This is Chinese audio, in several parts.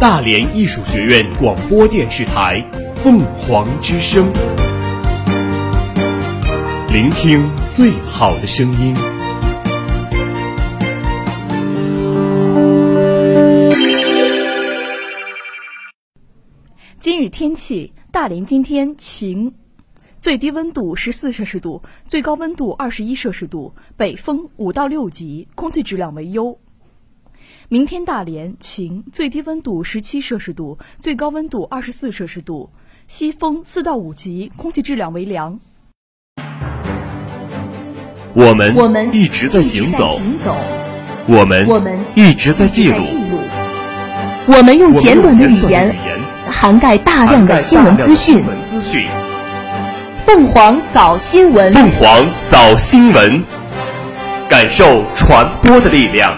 大连艺术学院广播电视台凤凰之声，聆听最好的声音。今日天气：大连今天晴。最低温度十四摄氏度，最高温度二十一摄氏度，北风五到六级，空气质量为优。明天大连晴，最低温度十七摄氏度，最高温度二十四摄氏度，西风四到五级，空气质量为良。我们我们一直在行走，行走，我们我们一直在记录，我们用我们简短的语用简言短的语言涵盖大量的新闻资讯。涵盖大量的新闻资讯。凤凰早新闻，凤凰早新闻，感受传播的力量。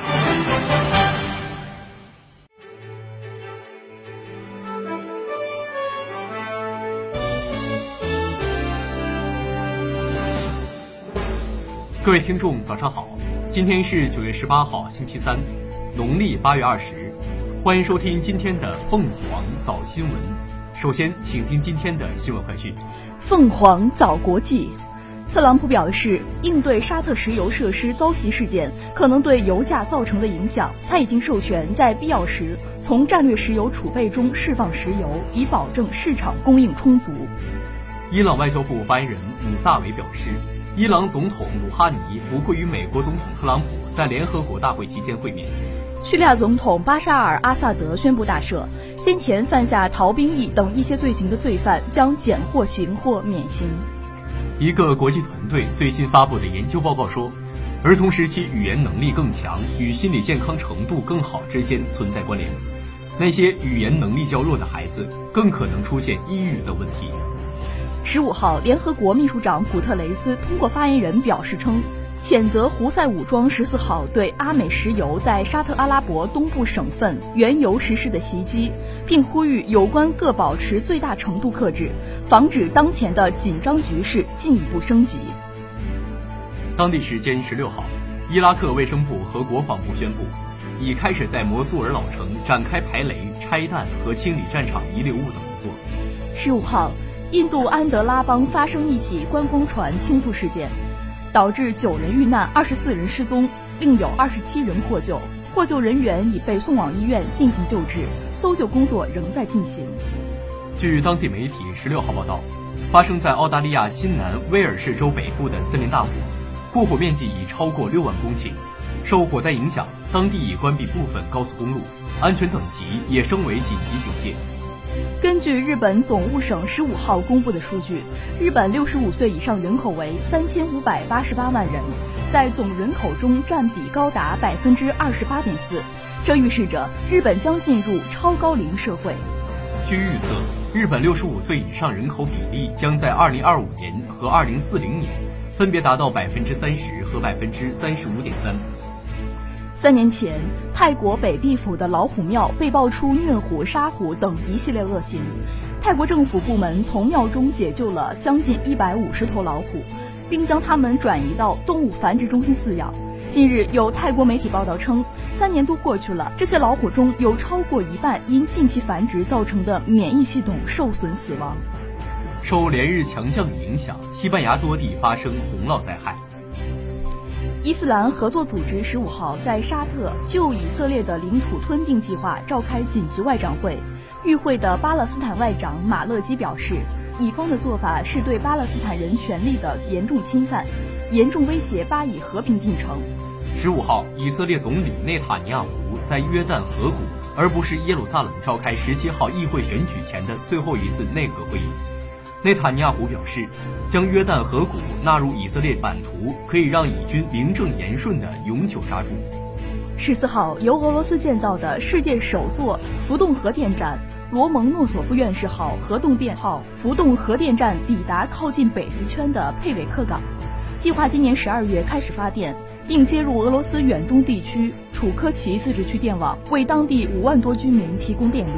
各位听众，早上好！今天是九月十八号，星期三，农历八月二十。欢迎收听今天的凤凰早新闻。首先，请听今天的新闻快讯。凤凰早国际。特朗普表示，应对沙特石油设施遭袭事件可能对油价造成的影响，他已经授权在必要时从战略石油储备中释放石油，以保证市场供应充足。伊朗外交部发言人姆萨维表示，伊朗总统鲁哈尼不会与美国总统特朗普在联合国大会期间会面。叙利亚总统巴沙尔·阿萨德宣布大赦，先前犯下逃兵役等一些罪行的罪犯将减或刑或免刑。一个国际团队最新发布的研究报告说，儿童时期语言能力更强与心理健康程度更好之间存在关联。那些语言能力较弱的孩子更可能出现抑郁的问题。十五号，联合国秘书长古特雷斯通过发言人表示称，谴责胡塞武装十四号对阿美石油在沙特阿拉伯东部省份原油实施的袭击，并呼吁有关各保持最大程度克制，防止当前的紧张局势进一步升级。当地时间十六号，伊拉克卫生部和国防部宣布，已开始在摩苏尔老城展开排雷、拆弹和清理战场遗留物等工作。十五号，印度安德拉邦发生一起观光船倾覆事件，导致九人遇难，二十四人失踪，另有二十七人获救，获救人员已被送往医院进行救治，搜救工作仍在进行。据当地媒体十六号报道，发生在澳大利亚新南威尔士州北部的森林大火，过火面积已超过六万公顷。受火灾影响，当地已关闭部分高速公路，安全等级也升为紧急警戒。根据日本总务省十五号公布的数据，日本六十五岁以上人口为三千五百八十八万人，在总人口中占比高达百分之二十八点四，这预示着日本将进入超高龄社会。据预测，日本六十五岁以上人口比例将在二零二五年和二零四零年分别达到百分之三十和百分之三十五点三。三年前，泰国北壁府的老虎庙被爆出虐虎、杀虎等一系列恶行。泰国政府部门从庙中解救了将近一百五十头老虎，并将它们转移到动物繁殖中心饲养。近日，有泰国媒体报道称，三年多过去了，这些老虎中有超过一半因近期繁殖造成的免疫系统受损死亡。受连日强降雨影响，西班牙多地发生洪涝灾害。伊斯兰合作组织十五号在沙特就以色列的领土吞并计划召开紧急外长会，与会的巴勒斯坦外长马勒基表示，以方的做法是对巴勒斯坦人权利的严重侵犯，严重威胁巴以和平进程。十五号，以色列总理内塔尼亚胡在约旦河谷，而不是耶路撒冷召开十七号议会选举前的最后一次内阁会议。内塔尼亚胡表示，将约旦河谷纳入以色列版图，可以让以军名正言顺地永久扎住。十四号，由俄罗斯建造的世界首座浮动核电站罗蒙诺索夫院士号核动电号浮动核电站抵达靠近北极圈的佩韦克港，计划今年十二月开始发电，并接入俄罗斯远东地区楚科奇自治区电网，为当地五万多居民提供电力。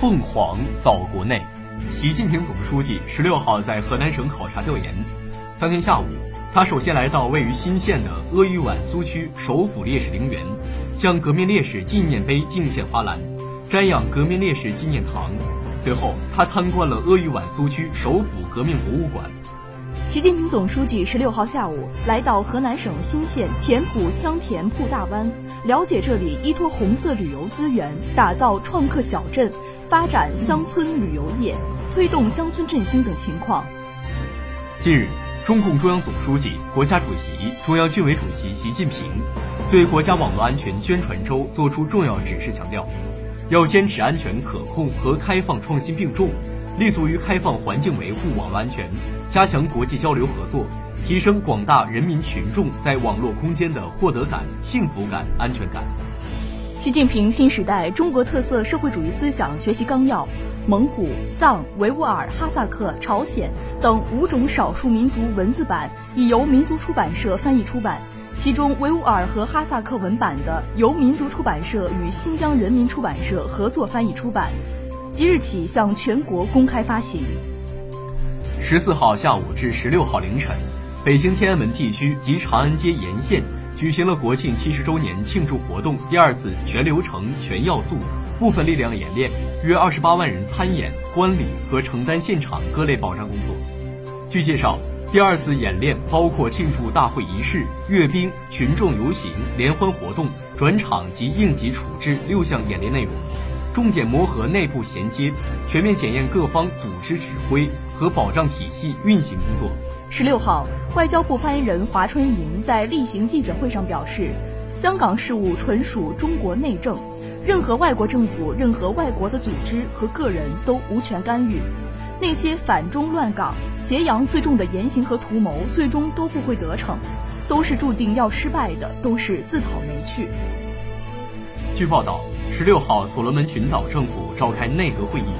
凤凰早国内。习近平总书记十六号在河南省考察调研，当天下午，他首先来到位于新县的鄂豫皖苏区首府烈士陵园，向革命烈士纪念碑敬献花篮，瞻仰革命烈士纪念堂。随后，他参观了鄂豫皖苏区首府革命博物馆。习近平总书记十六号下午来到河南省新县田浦乡田铺大湾，了解这里依托红色旅游资源，打造创客小镇，发展乡村旅游业，推动乡村振兴等情况。近日，中共中央总书记、国家主席、中央军委主席习近平对国家网络安全宣传周作出重要指示，强调要坚持安全可控和开放创新并重，立足于开放环境维护网络安全。加强国际交流合作，提升广大人民群众在网络空间的获得感、幸福感、安全感。习近平新时代中国特色社会主义思想学习纲要，蒙古、藏、维吾尔、哈萨克、朝鲜等五种少数民族文字版已由民族出版社翻译出版，其中维吾尔和哈萨克文版的由民族出版社与新疆人民出版社合作翻译出版，即日起向全国公开发行。十四号下午至十六号凌晨，北京天安门地区及长安街沿线举行了国庆七十周年庆祝活动第二次全流程、全要素部分力量演练，约二十八万人参演、观礼和承担现场各类保障工作。据介绍，第二次演练包括庆祝大会仪式、阅兵、群众游行、联欢活动、转场及应急处置六项演练内容。重点磨合内部衔接，全面检验各方组织指挥和保障体系运行工作。十六号，外交部发言人华春莹在例行记者会上表示，香港事务纯属中国内政，任何外国政府、任何外国的组织和个人都无权干预。那些反中乱港、挟洋自重的言行和图谋，最终都不会得逞，都是注定要失败的，都是自讨没趣。据报道。十六号，所罗门群岛政府召开内阁会议，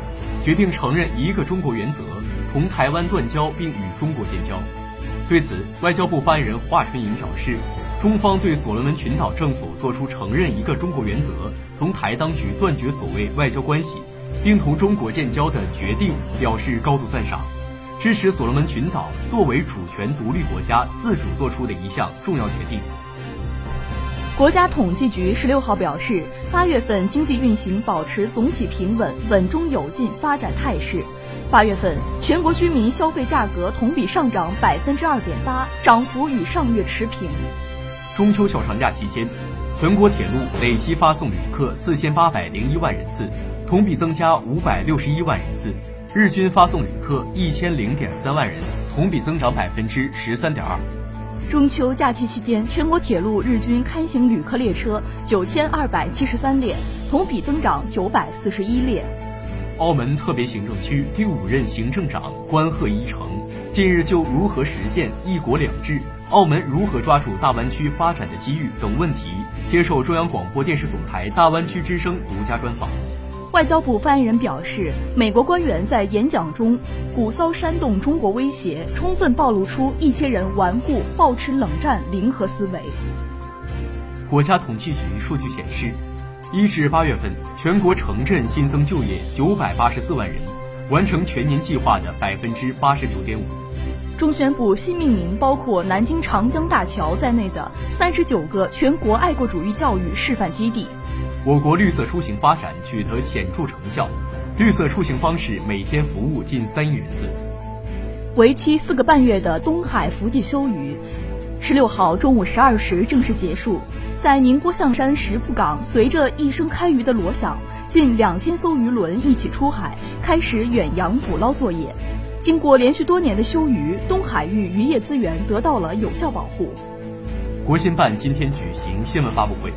决定承认一个中国原则，同台湾断交并与中国建交。对此，外交部发言人华春莹表示，中方对所罗门群岛政府作出承认一个中国原则，同台当局断绝所谓外交关系，并同中国建交的决定表示高度赞赏，支持所罗门群岛作为主权独立国家自主做出的一项重要决定。国家统计局十六号表示，八月份经济运行保持总体平稳、稳中有进发展态势。八月份全国居民消费价格同比上涨百分之二点八，涨幅与上月持平。中秋小长假期间，全国铁路累计发送旅客四千八百零一万人次，同比增加五百六十一万人次，日均发送旅客一千零点三万人，同比增长百分之十三点二。中秋假期期间，全国铁路日均开行旅客列车九千二百七十三列，同比增长九百四十一列。澳门特别行政区第五任行政长关鹤一成近日就如何实现“一国两制”、澳门如何抓住大湾区发展的机遇等问题，接受中央广播电视总台《大湾区之声》独家专访。外交部发言人表示，美国官员在演讲中鼓噪煽动中国威胁，充分暴露出一些人顽固、抱持冷战零和思维。国家统计局数据显示，一至八月份，全国城镇新增就业九百八十四万人，完成全年计划的百分之八十九点五。中宣部新命名包括南京长江大桥在内的三十九个全国爱国主义教育示范基地。我国绿色出行发展取得显著成效，绿色出行方式每天服务近三亿人次。为期四个半月的东海福地休渔，十六号中午十二时正式结束。在宁波象山石浦港，随着一声开渔的锣响，近两千艘渔轮一起出海，开始远洋捕捞作业。经过连续多年的休渔，东海域渔业资源得到了有效保护。国新办今天举行新闻发布会。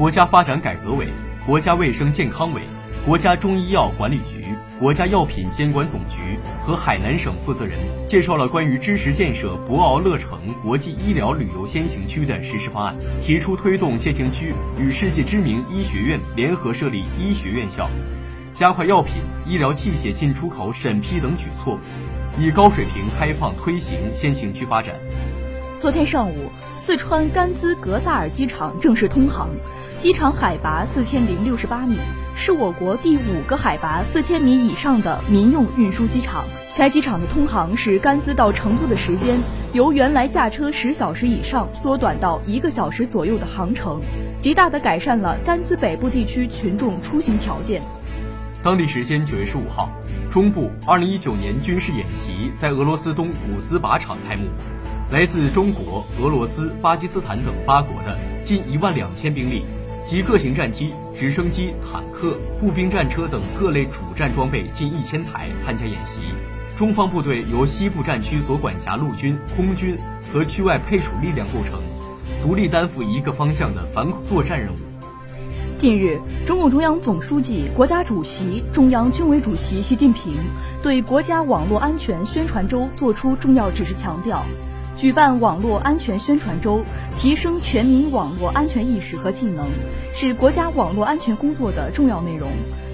国家发展改革委、国家卫生健康委、国家中医药管理局、国家药品监管总局和海南省负责人介绍了关于支持建设博鳌乐城国际医疗旅游先行区的实施方案，提出推动先行区与世界知名医学院联合设立医学院校，加快药品、医疗器械进出口审批等举措，以高水平开放推行先行区发展。昨天上午，四川甘孜格萨尔机场正式通航。机场海拔四千零六十八米，是我国第五个海拔四千米以上的民用运输机场。该机场的通航使甘孜到成都的时间由原来驾车十小时以上缩短到一个小时左右的航程，极大地改善了甘孜北部地区群众出行条件。当地时间九月十五号，中部二零一九年军事演习在俄罗斯东古兹靶场开幕。来自中国、俄罗斯、巴基斯坦等八国的近一万两千兵力及各型战机、直升机、坦克、步兵战车等各类主战装备近一千台参加演习。中方部队由西部战区所管辖陆军、空军和区外配属力量构成，独立担负一个方向的反恐作战任务。近日，中共中央总书记、国家主席、中央军委主席习近平对国家网络安全宣传周作出重要指示，强调，举办网络安全宣传周，提升全民网络安全意识和技能，是国家网络安全工作的重要内容。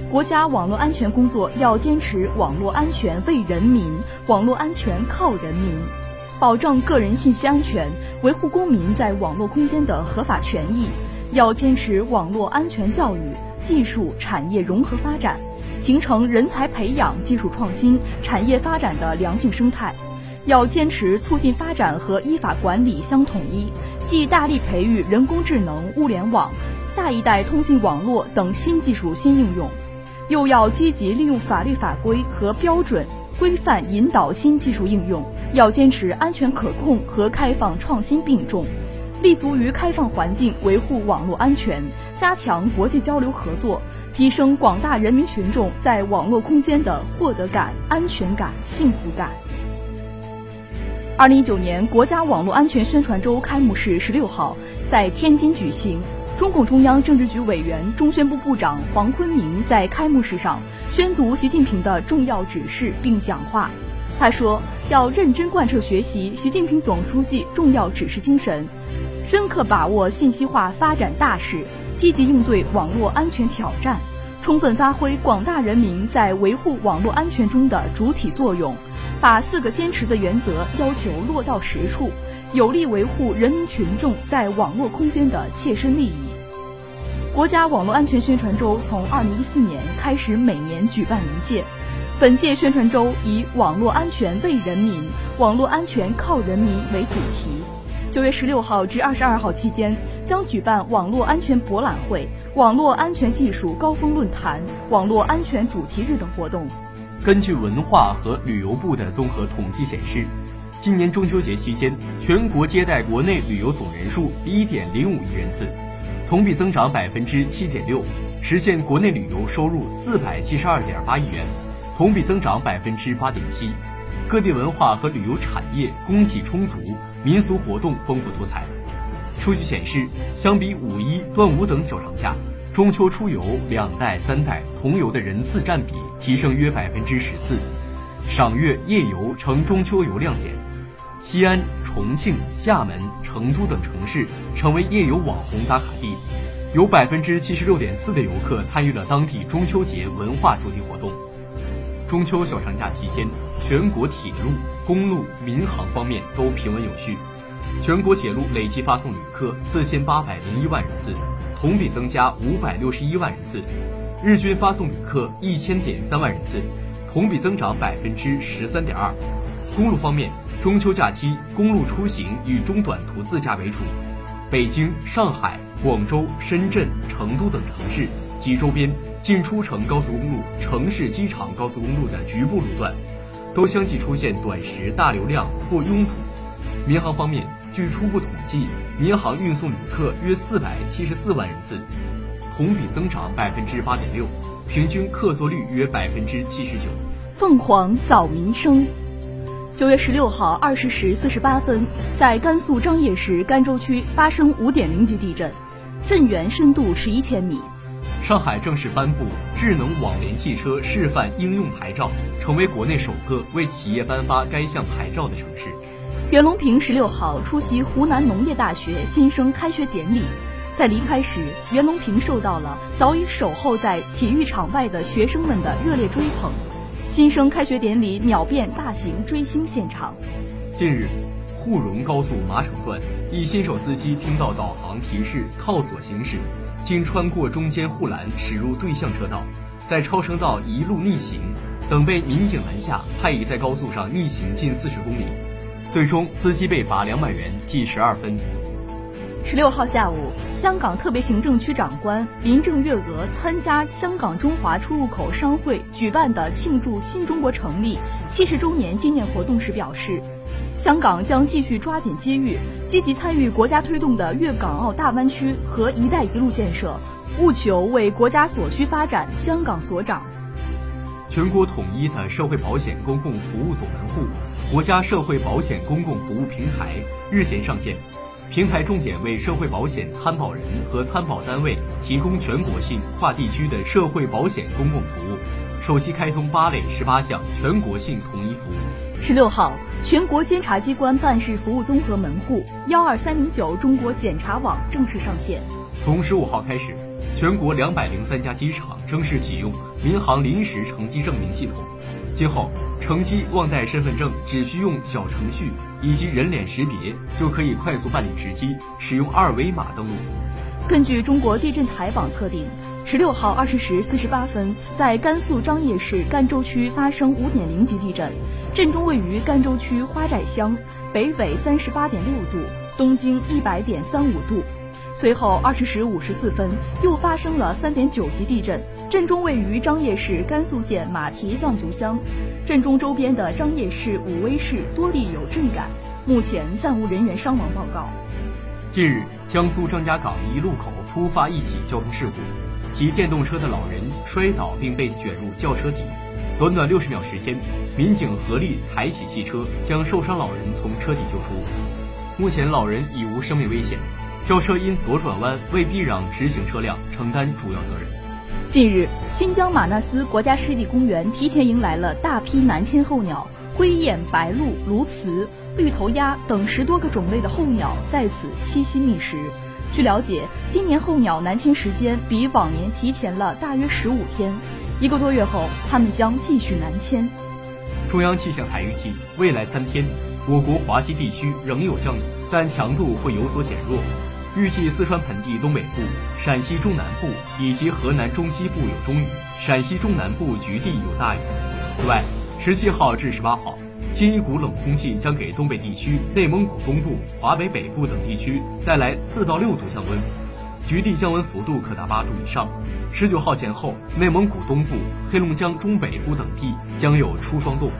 国家网络安全工作要坚持网络安全为人民，网络安全靠人民，保证个人信息安全，维护公民在网络空间的合法权益。要坚持网络安全教育、技术产业融合发展，形成人才培养、技术创新、产业发展的良性生态。要坚持促进发展和依法管理相统一，既大力培育人工智能、物联网、下一代通信网络等新技术新应用，又要积极利用法律法规和标准规范引导新技术应用。要坚持安全可控和开放创新并重。立足于开放环境，维护网络安全，加强国际交流合作，提升广大人民群众在网络空间的获得感、安全感、幸福感。二零一九年国家网络安全宣传周开幕式十六号在天津举行，中共中央政治局委员、中宣部部长黄坤明在开幕式上宣读习近平的重要指示并讲话。他说：“要认真贯彻学习习近平总书记重要指示精神。”深刻把握信息化发展大势，积极应对网络安全挑战，充分发挥广大人民在维护网络安全中的主体作用，把四个坚持的原则要求落到实处，有力维护人民群众在网络空间的切身利益。国家网络安全宣传周从二零一四年开始每年举办一届，本届宣传周以“网络安全为人民，网络安全靠人民”为主题。九月十六号至二十二号期间，将举办网络安全博览会、网络安全技术高峰论坛、网络安全主题日等活动。根据文化和旅游部的综合统计显示，今年中秋节期间，全国接待国内旅游总人数一点零五亿人次，同比增长百分之七点六，实现国内旅游收入四百七十二点八亿元，同比增长百分之八点七。各地文化和旅游产业供给充足。民俗活动丰富多彩。数据显示，相比五一、端午等小长假，中秋出游两代、三代同游的人次占比提升约百分之十四，赏月、夜游成中秋游亮点。西安、重庆、厦门、成都等城市成为夜游网红打卡地，有百分之七十六点四的游客参与了当地中秋节文化主题活动。中秋小长假期间，全国铁路、公路、民航方面都平稳有序，全国铁路累计发送旅客四千八百零一万人次，同比增加五百六十一万人次；日均发送旅客一千点三万人次，同比增长百分之十三点二。公路方面，中秋假期公路出行以中短途自驾为主，北京、上海、广州、深圳、成都等城市。及周边进出城高速公路、城市机场高速公路的局部路段，都相继出现短时大流量或拥堵。民航方面，据初步统计，民航运送旅客约四百七十四万人次，同比增长百分之八点六，平均客座率约百分之七十九。凤凰早民生，九月十六号二十时四十八分，在甘肃张掖市甘州区发生五点零级地震，震源深度十一千米。上海正式颁布智能网联汽车示范应用牌照，成为国内首个为企业颁发该项牌照的城市。袁隆平十六号出席湖南农业大学新生开学典礼，在离开时，袁隆平受到了早已守候在体育场外的学生们的热烈追捧。新生开学典礼秒变大型追星现场。近日，沪蓉高速马场段一新手司机听到导航提示靠左行驶。经穿过中间护栏驶入对向车道，在超声道一路逆行，等被民警拦下，他已在高速上逆行近四十公里，最终司机被罚两百元，记十二分。十六号下午，香港特别行政区长官林郑月娥参加香港中华出入口商会举办的庆祝新中国成立七十周年纪念活动时表示，香港将继续抓紧机遇，积极参与国家推动的粤港澳大湾区和“一带一路”建设，务求为国家所需发展香港所长。全国统一的社会保险公共服务总门户——国家社会保险公共服务平台日前上线。平台重点为社会保险参保人和参保单位提供全国性、跨地区的社会保险公共服务，首席开通八类十八项全国性统一服务。十六号，全国监察机关办事服务综合门户幺二三零九中国检察网正式上线。从十五号开始，全国两百零三家机场正式启用民航临时乘机证明系统。今后，乘机忘带身份证，只需用小程序以及人脸识别，就可以快速办理值机，使用二维码登录。根据中国地震台网测定，十六号二十时四十八分，在甘肃张掖市甘州区发生五点零级地震，震中位于甘州区花寨乡，北纬三十八点六度，东经一百点三五度。随后二十时五十四分，又发生了三点九级地震，震中位于张掖市甘肃县马蹄藏族乡，震中周边的张掖市、武威市多地有震感，目前暂无人员伤亡报告。近日，江苏张家港一路口突发一起交通事故，骑电动车的老人摔倒并被卷入轿车底，短短六十秒时间，民警合力抬起汽车，将受伤老人从车底救出，目前老人已无生命危险。轿车因左转弯未避让直行车辆，承担主要责任。近日，新疆玛纳斯国家湿地公园提前迎来了大批南迁候鸟，灰雁、白鹭、鸬鹚、绿头鸭等十多个种类的候鸟在此栖息觅食。据了解，今年候鸟南迁时间比往年提前了大约十五天，一个多月后，它们将继续南迁。中央气象台预计，未来三天，我国华西地区仍有降雨，但强度会有所减弱。预计四川盆地东北部、陕西中南部以及河南中西部有中雨，陕西中南部局地有大雨。此外，十七号至十八号，新一股冷空气将给东北地区、内蒙古东部、华北北部等地区带来四到六度降温，局地降温幅度可达八度以上。十九号前后，内蒙古东部、黑龙江中北部等地将有初霜冻。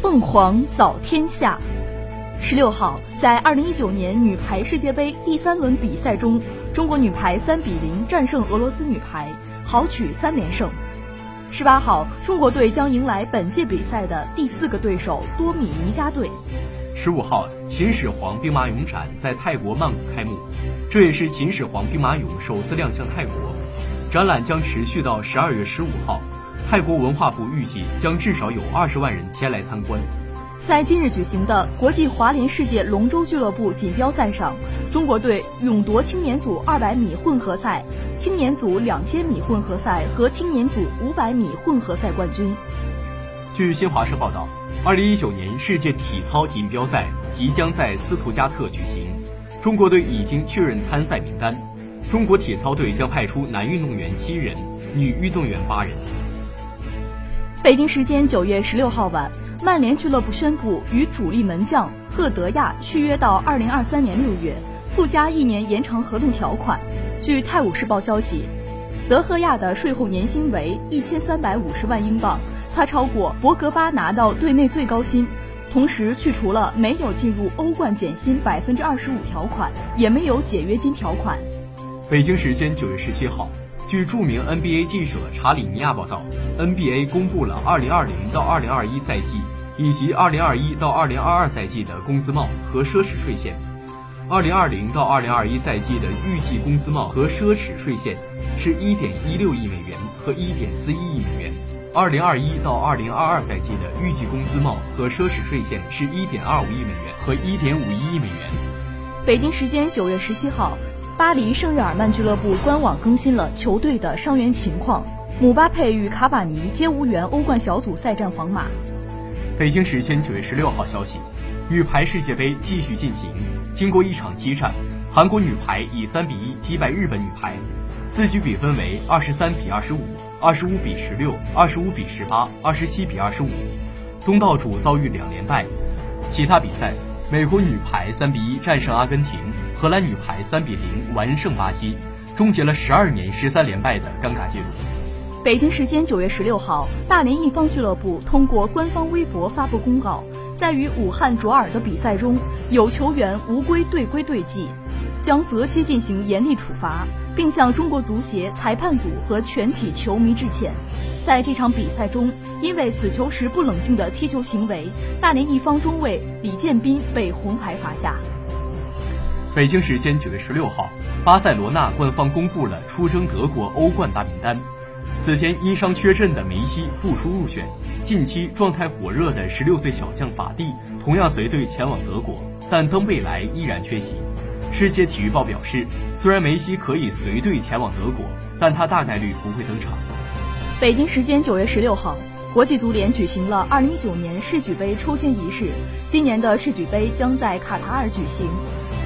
凤凰早天下。十六号，在二零一九年女排世界杯第三轮比赛中，中国女排三比零战胜俄罗斯女排，豪取三连胜。十八号，中国队将迎来本届比赛的第四个对手多米尼加队。十五号，秦始皇兵马俑展在泰国曼谷开幕，这也是秦始皇兵马俑首次亮相泰国。展览将持续到十二月十五号，泰国文化部预计将至少有二十万人前来参观。在近日举行的国际华联世界龙舟俱乐部锦标赛上，中国队勇夺青年组200米混合赛、青年组2000米混合赛和青年组500米混合赛冠军。据新华社报道，2019年世界体操锦标赛即将在斯图加特举行，中国队已经确认参赛名单。中国体操队将派出男运动员七人，女运动员八人。北京时间9月16号晚。曼联俱乐部宣布与主力门将赫德亚续约到二零二三年六月，附加一年延长合同条款。据《泰晤士报》消息，德赫亚的税后年薪为一千三百五十万英镑，他超过博格巴拿到队内最高薪，同时去除了没有进入欧冠减薪百分之二十五条款，也没有解约金条款。北京时间九月十七号。据著名 NBA 记者查理尼亚报道，NBA 公布了2020到2021赛季以及2021到2022赛季的工资帽和奢侈税线。2020到2021赛季的预计工资帽和奢侈税线是1.16亿美元和1.41亿美元；2021到2022赛季的预计工资帽和奢侈税线是1.25亿美元和1.51亿美元。北京时间九月十七号。巴黎圣日耳曼俱乐部官网更新了球队的伤员情况，姆巴佩与卡瓦尼皆无缘欧冠小组赛战皇马。北京时间九月十六号消息，女排世界杯继续进行，经过一场激战，韩国女排以三比一击败日本女排，四局比分为二十三比二十五、二十五比十六、二十五比十八、二十七比二十五，东道主遭遇两连败。其他比赛。美国女排三比一战胜阿根廷，荷兰女排三比零完胜巴西，终结了十二年十三连败的尴尬记录。北京时间九月十六号，大连一方俱乐部通过官方微博发布公告，在与武汉卓尔的比赛中，有球员无规队规队纪，将择期进行严厉处罚，并向中国足协裁判组和全体球迷致歉。在这场比赛中，因为死球时不冷静的踢球行为，大连一方中卫李建斌被红牌罚下。北京时间九月十六号，巴塞罗那官方公布了出征德国欧冠大名单。此前因伤缺阵的梅西复出入选，近期状态火热的十六岁小将法蒂同样随队前往德国，但登贝莱依然缺席。世界体育报表示，虽然梅西可以随队前往德国，但他大概率不会登场。北京时间九月十六号，国际足联举行了二零一九年世俱杯抽签仪式。今年的世俱杯将在卡塔尔举行，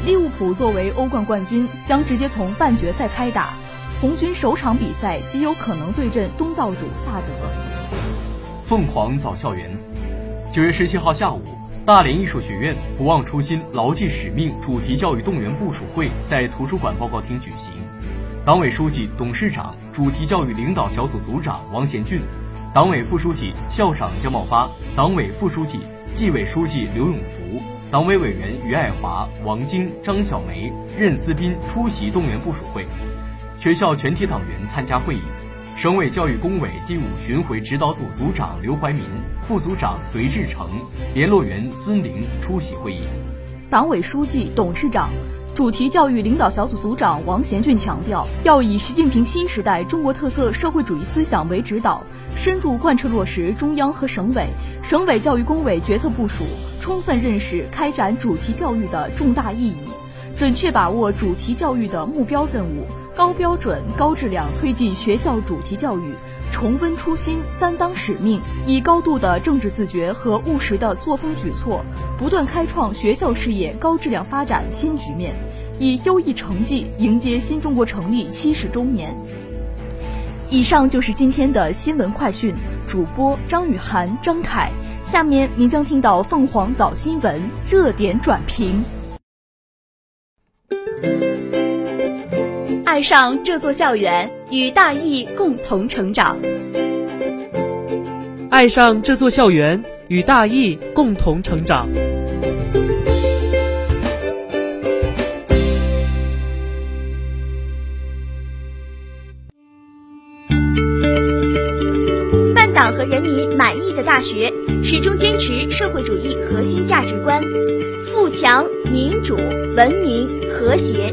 利物浦作为欧冠冠军，将直接从半决赛开打。红军首场比赛极有可能对阵东道主萨德。凤凰早校园，九月十七号下午，大连艺术学院“不忘初心，牢记使命”主题教育动员部署会在图书馆报告厅举行。党委书记、董事长、主题教育领导小组组长王贤俊，党委副书记、校长姜茂发，党委副书记、纪委书记刘永福，党委委员于爱华、王晶、张小梅、任思斌出席动员部署会。学校全体党员参加会议。省委教育工委第五巡回指导组组长刘怀民、副组长隋志成、联络员孙玲出席会议。党委书记、董事长。主题教育领导小组组长王贤俊强调，要以习近平新时代中国特色社会主义思想为指导，深入贯彻落实中央和省委、省委教育工委决策部署，充分认识开展主题教育的重大意义，准确把握主题教育的目标任务，高标准、高质量推进学校主题教育。重温初心，担当使命，以高度的政治自觉和务实的作风举措，不断开创学校事业高质量发展新局面，以优异成绩迎接新中国成立七十周年。以上就是今天的新闻快讯，主播张雨涵、张凯。下面您将听到凤凰早新闻热点转评。爱上这座校园，与大义共同成长。爱上这座校园，与大义共同成长。办党和人民满意的大学，始终坚持社会主义核心价值观：富强、民主、文明、和谐。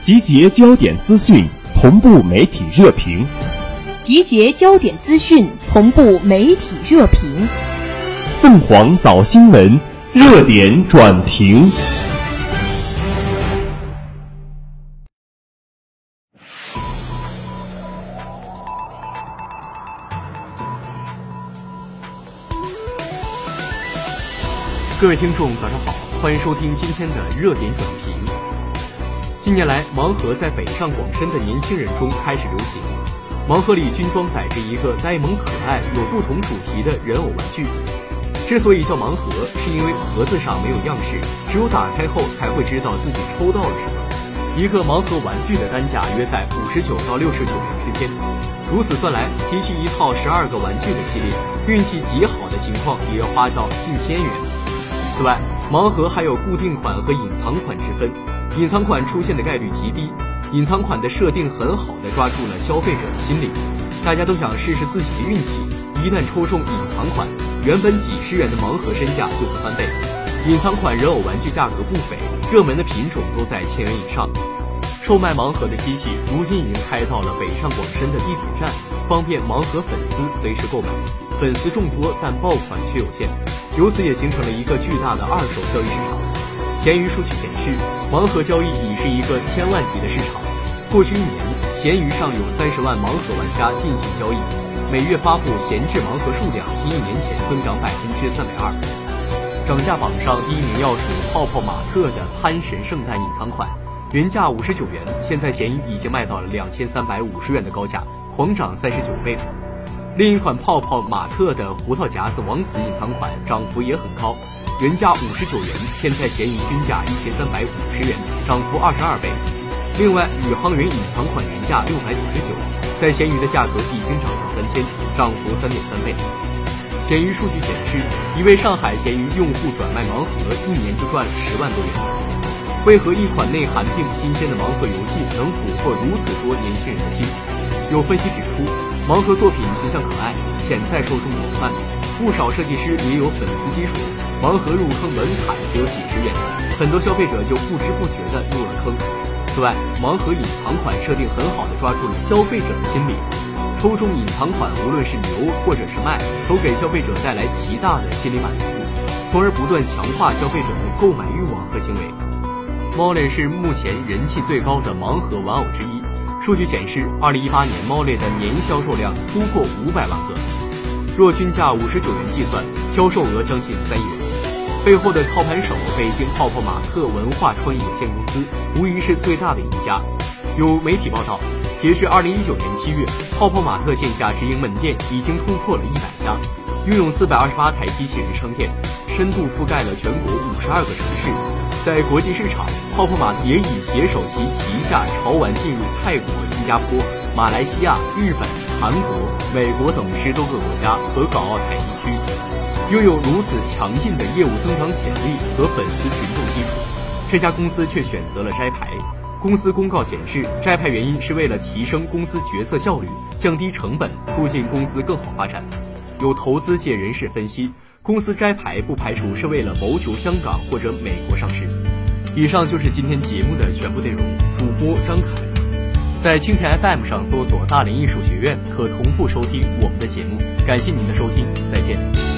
集结焦点资讯，同步媒体热评。集结焦点资讯，同步媒体热评。凤凰早新闻热点转评。各位听众，早上好，欢迎收听今天的热点转评。近年来，盲盒在北上广深的年轻人中开始流行。盲盒里均装载着一个呆萌可爱、有不同主题的人偶玩具。之所以叫盲盒，是因为盒子上没有样式，只有打开后才会知道自己抽到了什么。一个盲盒玩具的单价约在五十九到六十九元之间。如此算来，集齐一套十二个玩具的系列，运气极好的情况也要花到近千元。此外，盲盒还有固定款和隐藏款之分。隐藏款出现的概率极低，隐藏款的设定很好的抓住了消费者的心理，大家都想试试自己的运气，一旦抽中隐藏款，原本几十元的盲盒身价就会翻倍。隐藏款人偶玩具价格不菲，热门的品种都在千元以上。售卖盲盒的机器如今已经开到了北上广深的地铁站，方便盲盒粉丝随时购买。粉丝众多，但爆款却有限，由此也形成了一个巨大的二手交易市场。闲鱼数据显示，盲盒交易已是一个千万级的市场。过去一年，闲鱼上有三十万盲盒玩家进行交易，每月发布闲置盲盒数量比一年前增长百分之三百二。涨价榜上第一名要数泡泡玛特的潘神圣诞隐藏款。原价五十九元，现在闲鱼已经卖到了两千三百五十元的高价，狂涨三十九倍。另一款泡泡玛特的胡桃夹子王子隐藏款涨幅也很高，原价五十九元，现在咸鱼均价一千三百五十元，涨幅二十二倍。另外，宇航员隐藏款原价六百九十九，在闲鱼的价格已经涨到三千，涨幅三点三倍。闲鱼数据显示，一位上海闲鱼用户转卖盲盒，一年就赚了十万多元。为何一款内涵并不新鲜的盲盒游戏能俘获如此多年轻人的心？有分析指出，盲盒作品形象可爱，潜在受众广泛，不少设计师也有粉丝基础。盲盒入坑门槛只有几十元，很多消费者就不知不觉地入了坑。此外，盲盒隐藏款设定很好的抓住了消费者的心理，抽中隐藏款无论是留或者是卖，都给消费者带来极大的心理满足，从而不断强化消费者的购买欲望和行为。猫类是目前人气最高的盲盒玩偶之一。数据显示，二零一八年猫类的年销售量突破五百万个，若均价五十九元计算，销售额将近三亿元。背后的操盘手北京泡泡玛特文化创意有限公司无疑是最大的赢家。有媒体报道，截至二零一九年七月，泡泡玛特线下直营门店已经突破了一百家，拥有四百二十八台机器人商店，深度覆盖了全国五十二个城市。在国际市场，泡泡玛也已携手其旗下潮玩进入泰国、新加坡、马来西亚、日本、韩国、美国等十多个国家和港澳台地区，拥有如此强劲的业务增长潜力和粉丝群众基础，这家公司却选择了摘牌。公司公告显示，摘牌原因是为了提升公司决策效率、降低成本、促进公司更好发展。有投资界人士分析。公司摘牌不排除是为了谋求香港或者美国上市。以上就是今天节目的全部内容。主播张凯，在蜻蜓 FM 上搜索“大连艺术学院”，可同步收听我们的节目。感谢您的收听，再见。